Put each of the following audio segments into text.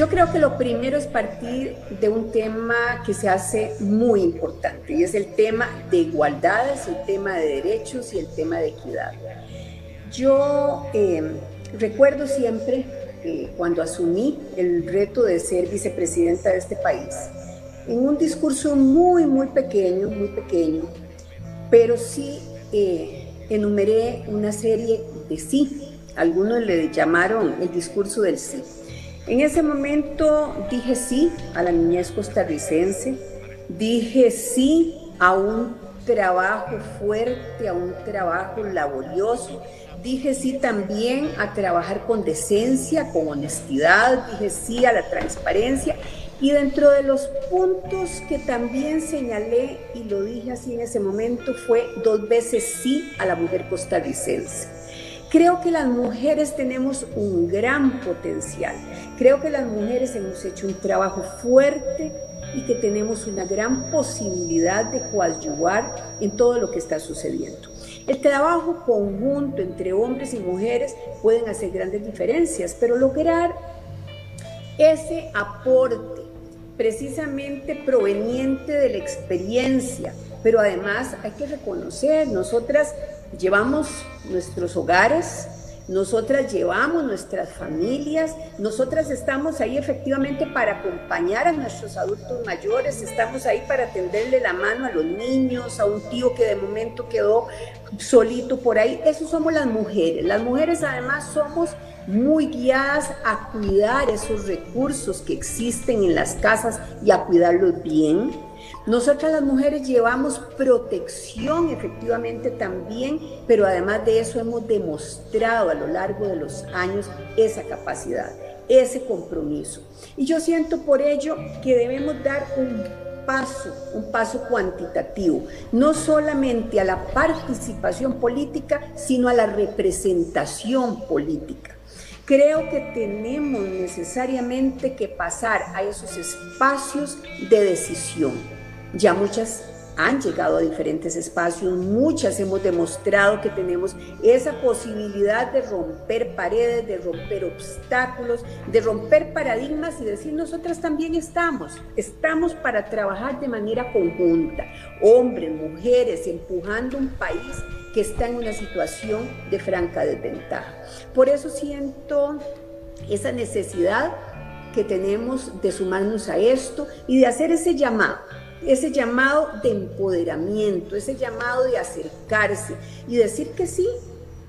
Yo creo que lo primero es partir de un tema que se hace muy importante y es el tema de igualdades, el tema de derechos y el tema de equidad. Yo eh, recuerdo siempre eh, cuando asumí el reto de ser vicepresidenta de este país, en un discurso muy, muy pequeño, muy pequeño, pero sí eh, enumeré una serie de sí. Algunos le llamaron el discurso del sí. En ese momento dije sí a la niñez costarricense, dije sí a un trabajo fuerte, a un trabajo laborioso, dije sí también a trabajar con decencia, con honestidad, dije sí a la transparencia y dentro de los puntos que también señalé y lo dije así en ese momento fue dos veces sí a la mujer costarricense. Creo que las mujeres tenemos un gran potencial. Creo que las mujeres hemos hecho un trabajo fuerte y que tenemos una gran posibilidad de coadyuvar en todo lo que está sucediendo. El trabajo conjunto entre hombres y mujeres pueden hacer grandes diferencias, pero lograr ese aporte precisamente proveniente de la experiencia, pero además hay que reconocer, nosotras llevamos nuestros hogares, nosotras llevamos nuestras familias, nosotras estamos ahí efectivamente para acompañar a nuestros adultos mayores, estamos ahí para tenderle la mano a los niños, a un tío que de momento quedó solito por ahí. Eso somos las mujeres. Las mujeres además somos muy guiadas a cuidar esos recursos que existen en las casas y a cuidarlos bien nosotras las mujeres llevamos protección efectivamente también, pero además de eso hemos demostrado a lo largo de los años esa capacidad, ese compromiso. Y yo siento por ello que debemos dar un paso, un paso cuantitativo, no solamente a la participación política, sino a la representación política. Creo que tenemos necesariamente que pasar a esos espacios de decisión ya muchas han llegado a diferentes espacios, muchas hemos demostrado que tenemos esa posibilidad de romper paredes, de romper obstáculos, de romper paradigmas y decir nosotras también estamos, estamos para trabajar de manera conjunta, hombres, mujeres, empujando un país que está en una situación de franca desventaja. Por eso siento esa necesidad que tenemos de sumarnos a esto y de hacer ese llamado ese llamado de empoderamiento, ese llamado de acercarse y decir que sí.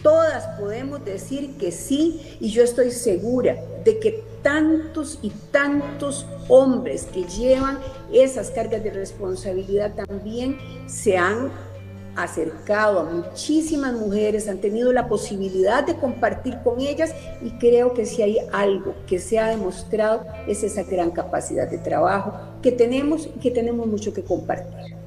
Todas podemos decir que sí y yo estoy segura de que tantos y tantos hombres que llevan esas cargas de responsabilidad también se han acercado a muchísimas mujeres, han tenido la posibilidad de compartir con ellas y creo que si hay algo que se ha demostrado es esa gran capacidad de trabajo que tenemos y que tenemos mucho que compartir.